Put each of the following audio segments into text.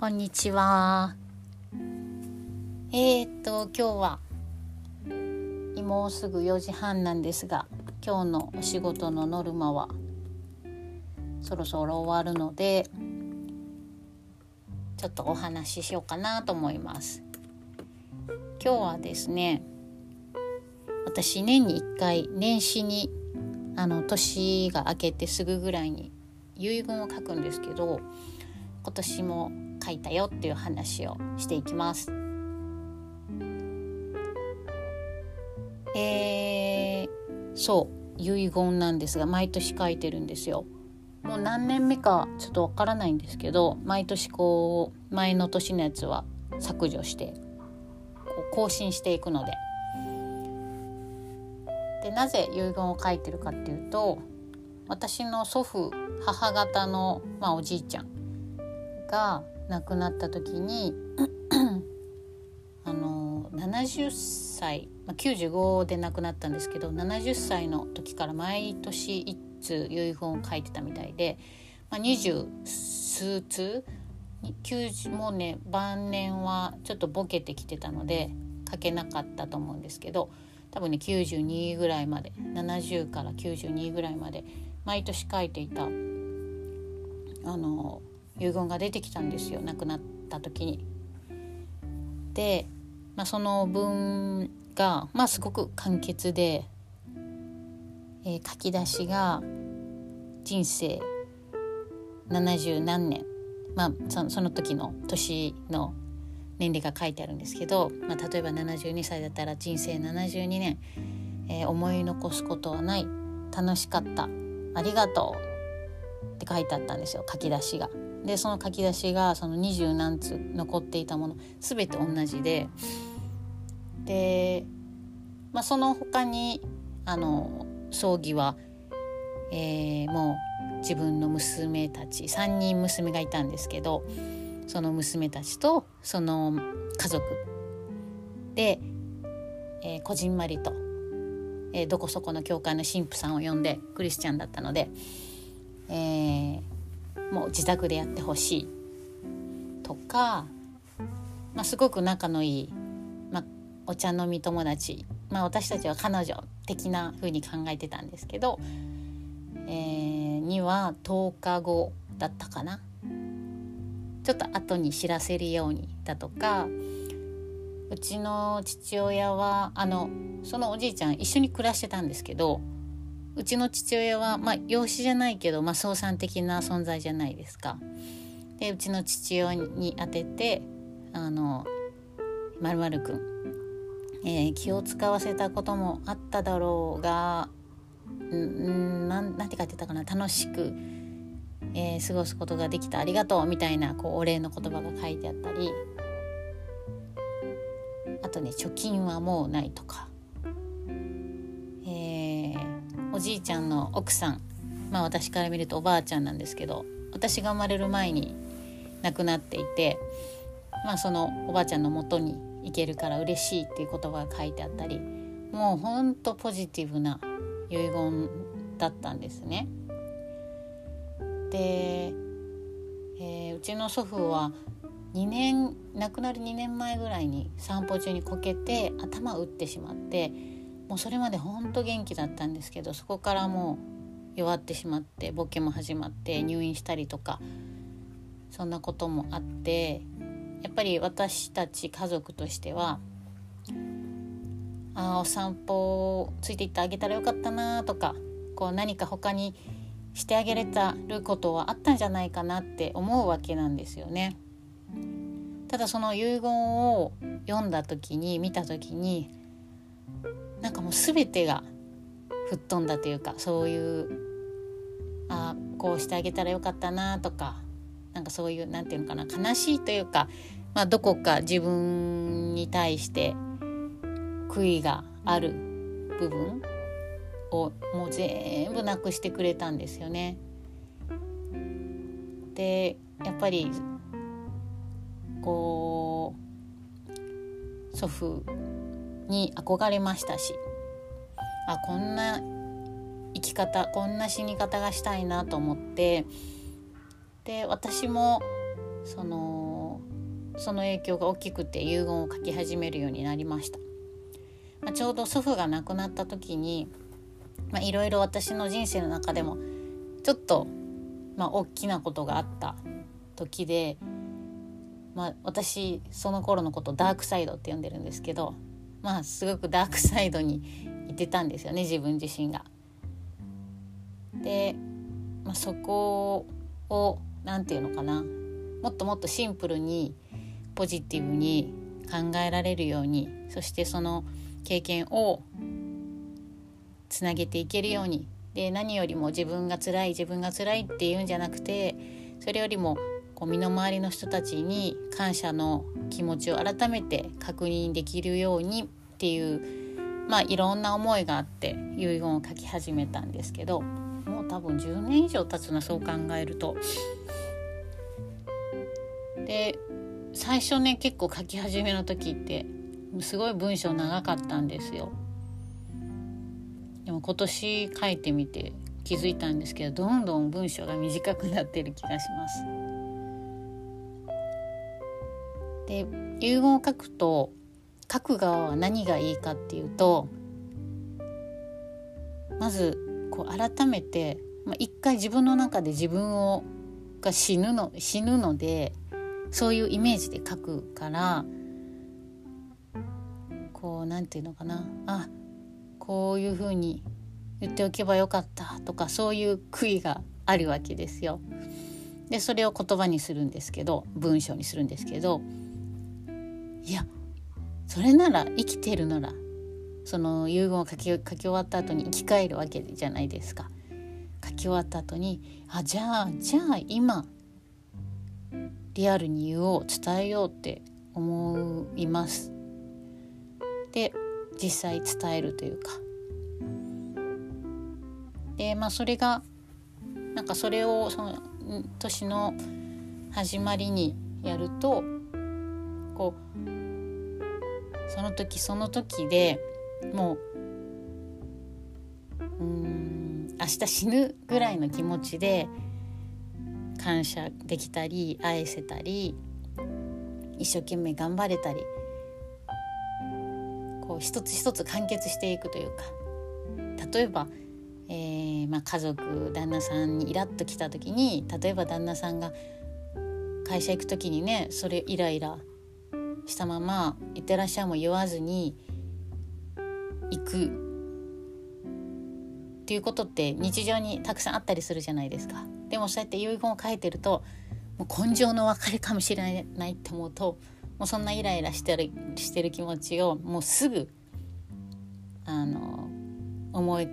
こんにちは。えー、っと今日はもうすぐ4時半なんですが今日のお仕事のノルマはそろそろ終わるのでちょっとお話ししようかなと思います。今日はですね私年に1回年始にあの年が明けてすぐぐらいに遺言を書くんですけど今年も書いたよっていう話をしていきます。えー、そう遺言なんですが毎年書いてるんですよ。もう何年目かちょっとわからないんですけど毎年こう前の年のやつは削除してこう更新していくので。でなぜ遺言を書いてるかっていうと私の祖父母方の、まあ、おじいちゃんが亡くなった時にあの70歳、まあ、95で亡くなったんですけど70歳の時から毎年一通遺言を書いてたみたいで、まあ、20数通もうね晩年はちょっとボケてきてたので書けなかったと思うんですけど多分ね92ぐらいまで70から92ぐらいまで毎年書いていたあの遺言が出てきたんですよ亡くなった時に。で、まあ、その文が、まあ、すごく簡潔で、えー、書き出しが人生70何年、まあ、そのその時の年の年齢が書いてあるんですけど、まあ、例えば72歳だったら人生72年、えー、思い残すことはない。楽しかった。ありがとう。って書いてあったんですよ書き出しが。でその書き出しがその二十何通残っていたもの全て同じで。で、まあ、その他にあの葬儀は、えー、もう自分の娘たち3人娘がいたんですけどその娘たちとその家族。で、えー、こじんまりと、えー、どこそこの教会の神父さんを呼んでクリスチャンだったので、えー、もう自宅でやってほしいとか、まあ、すごく仲のいい、まあ、お茶飲み友達、まあ、私たちは彼女的な風に考えてたんですけど、えー、には10日後だったかな。ちょっと後に知らせるようにだとかうちの父親はあのそのおじいちゃん一緒に暮らしてたんですけどうちの父親は、まあ、養子じゃないけど、まあ、創産的な存在じゃないですか。でうちの父親に当てて「あのまるまるくん、えー、気を使わせたこともあっただろうがんなんなんて書いてたかな？楽しく、えー、過ごすことができた。ありがとう」みたいなこうお礼の言葉が書いてあったり。あとね「貯金はもうない」とか。じいちゃんの奥さんまあ私から見るとおばあちゃんなんですけど私が生まれる前に亡くなっていてまあそのおばあちゃんのもとに行けるから嬉しいっていう言葉が書いてあったりもうほんとポジティブな遺言だったんですね。で、えー、うちの祖父は2年亡くなる2年前ぐらいに散歩中にこけて頭打ってしまってもうそれまでほんと元気だったんですけどそこからもう弱ってしまってボケも始まって入院したりとかそんなこともあってやっぱり私たち家族としてはあお散歩ついていってあげたらよかったなとかこう何か他にしてあげれたることはあったんじゃないかなって思うわけなんですよね。ただその遺言を読んだ時に見た時になんかもう全てが吹っ飛んだというかそういうあこうしてあげたらよかったなとかなんかそういう何て言うのかな悲しいというか、まあ、どこか自分に対して悔いがある部分をもう全部なくしてくれたんですよね。でやっぱりこう祖父に憧れましたしあこんな生き方こんな死に方がしたいなと思ってで私もそのその影響が大きくて遺言を書き始めるようになりました、まあ、ちょうど祖父が亡くなった時にいろいろ私の人生の中でもちょっと、まあ、大きなことがあった時で、まあ、私その頃のことダークサイドって呼んでるんですけどまあすごくダークサイドにいてたんですよね自分自身が。で、まあ、そこを何て言うのかなもっともっとシンプルにポジティブに考えられるようにそしてその経験をつなげていけるようにで何よりも自分が辛い自分が辛いっていうんじゃなくてそれよりもこう身の回りの人たちに感謝の気持ちを改めて確認できるようにっていうまあいろんな思いがあって遺言を書き始めたんですけどもう多分10年以上経つなそう考えると。で最初ね結構書き始めの時ってすごい文章長かったんですよ。でも今年書いてみて気づいたんですけどどんどん文章が短くなってる気がします。で遺言を書くと書く側は何がいいかっていうとまずこう改めて、まあ、一回自分の中で自分をが死ぬの死ぬのでそういうイメージで書くからこうなんていうのかなあこういうふうに言っておけばよかったとかそういう悔いがあるわけですよ。でそれを言葉にするんですけど文章にするんですけどいやそれなら生きてるならその遺言を書き書き終わった後に生き返るわけじゃないですか。書き終わった後にあじゃあじゃあ今リアルに言おう伝えようって思います。で実際伝えるというか。でまあそれがなんかそれをその年の始まりにやるとこうその時その時でもううん明日死ぬぐらいの気持ちで感謝できたり愛せたり一生懸命頑張れたりこう一つ一つ完結していくというか例えば、えーまあ、家族旦那さんにイラッときた時に例えば旦那さんが会社行く時にねそれイライラしたまま「いってらっしゃい」も言わずに行くっていうことって日常にたくさんあったりするじゃないですか。でもそうやって遺言を書いてるともう根性の別れかもしれないって思うともうそんなイライラしてるしてる気持ちをもうすぐあの思い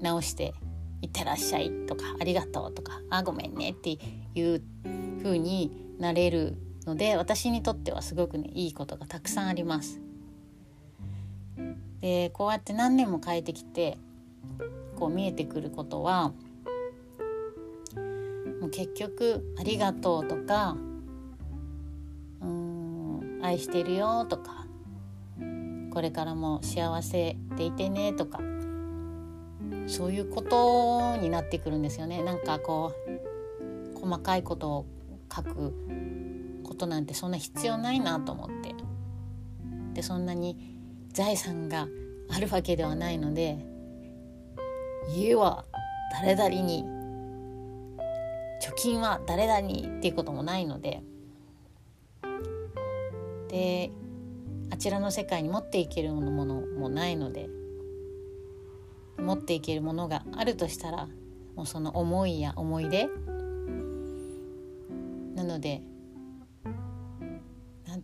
直して「いってらっしゃい」とか「ありがとう」とか「あごめんね」っていう風になれるので私にとってはすごくねいいことがたくさんあります。でこうやって何年も変えてきてこう見えてくることはもう結局「ありがとう」とか「うん愛してるよ」とか「これからも幸せでいてね」とかそういうことになってくるんですよね。なんかこう細かいことを書くことなんてそんな必要ないなと思って。でそんなに財産があるわけではないので家は誰々に貯金は誰々にっていうこともないので。であちらの世界に持っていけるものもないので持っていけるものがあるとしたらもうその思いや思い出。なので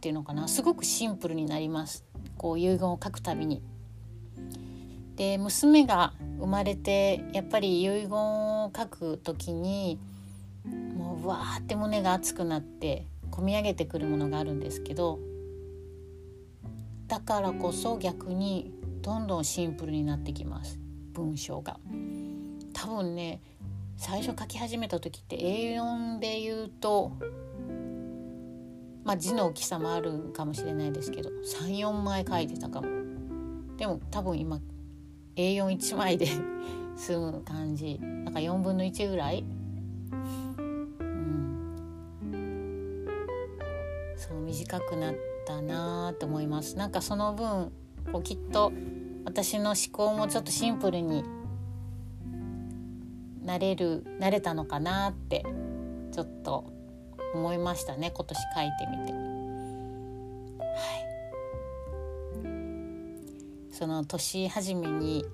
何て言うのかなすごくシンプルになりますこう遺言を書くたびに。で娘が生まれてやっぱり遺言を書く時にもうわーって胸が熱くなって込み上げてくるものがあるんですけどだからこそ逆にどんどんシンプルになってきます文章が。多分ね最初書き始めた時って A4 で言うとまあ字の大きさもあるかもしれないですけど34枚書いてたかも。でも多分今 A41 枚で 済む感じ。なんか4分の1ぐらい。うん。そう短くなったなと思います。なんかその分こうきっと私の思考もちょっとシンプルになれるなれたのかなってちょっと思いましたね今年書いてみて。はいその年始めに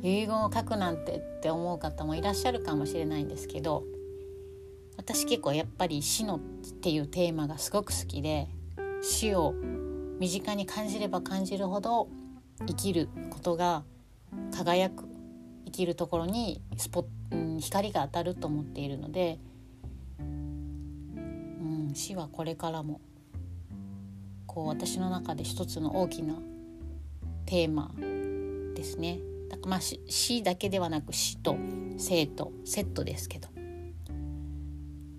遺言を書くなんてって思う方もいらっしゃるかもしれないんですけど私結構やっぱり死のっていうテーマがすごく好きで死を身近に感じれば感じるほど生きることが輝く生きるところにスポ、うん、光が当たると思っているので、死はこれからも。こう私の中で一つの大きなテーマですね。だからまあ死だけではなく死と生とセットですけど。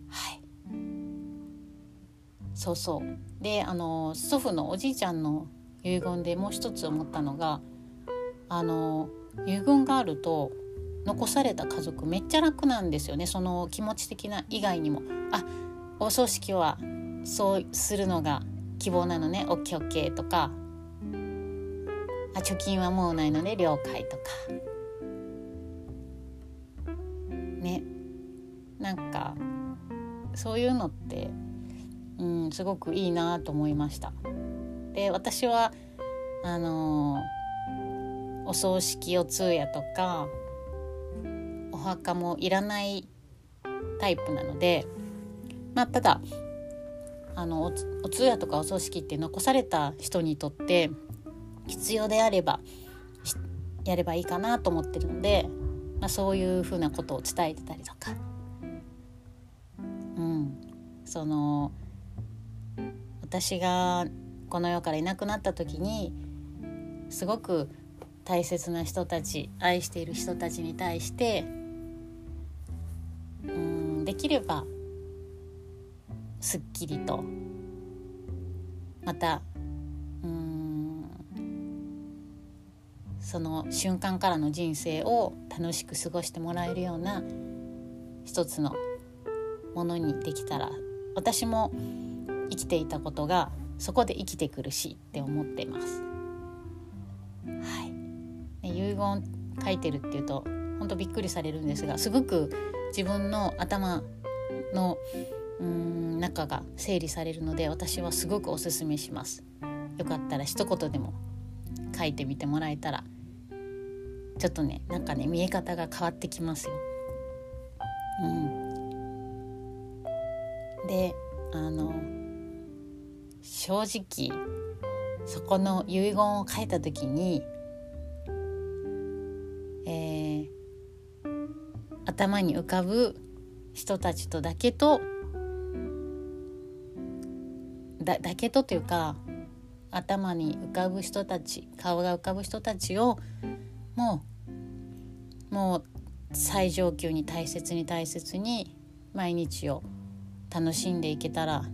はい。そうそう。であの祖父のおじいちゃんの遺言でもう一つ思ったのがあの遺言があると残された家族めっちゃ楽なんですよね。その気持ち的な以外にも。あお葬式はそうするのが希望なのね。OKOK とか。あ貯金はもうないので了解とか。ね。なんかそういうのって、うん、すごくいいなと思いました。で私はあのー、お葬式お通夜とかお墓もいらないタイプなのでまあただあのお通夜とかお葬式って残された人にとって必要であればやればいいかなと思ってるので、まあ、そういうふうなことを伝えてたりとか、うん、その私がこの世からいなくなった時にすごく大切な人たち愛している人たちに対してうんできればすっきりと。またうん。その瞬間からの人生を楽しく過ごしてもらえるような一つのものにできたら私も生きていたことがそこで生きてくるしって思ってます。はい、ね、遺言書いてるっていうと本当びっくりされるんですがすごく自分の頭のうん中が整理されるので私はすごくおすすめします。よかったら一言でも書いてみてもらえたらちょっとねなんかね見え方が変わってきますよ。うん、であの正直そこの遺言を書いた時に、えー、頭に浮かぶ人たちとだけとだだけとというか頭に浮かぶ人たち顔が浮かぶ人たちをもうもう最上級に大切に大切に毎日を楽しんでいけたら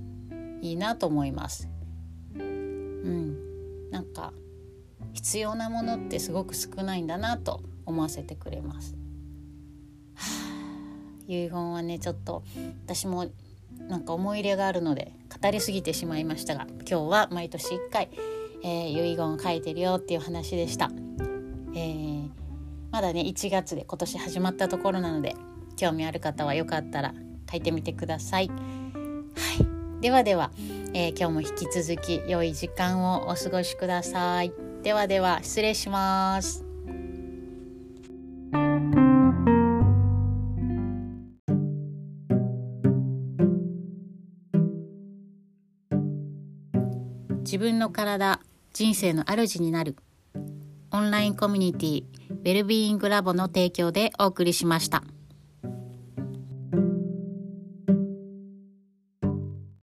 いいなと思います。うん、なんか必要なものってすごく少ないんだなと思わせてくれます。はあ、遺言はねちょっと私もなんか思い入れがあるので語りすぎてしまいましたが今日は毎年1回、えー、遺言を書いてるよっていう話でした。えー、まだね1月で今年始まったところなので興味ある方はよかったら書いてみてください。はい、ではでは、えー、今日も引き続き良い時間をお過ごしください。ではでは失礼します。自分の体人生の主になるオンラインコミュニティウェルビーイングラボの提供でお送りしました。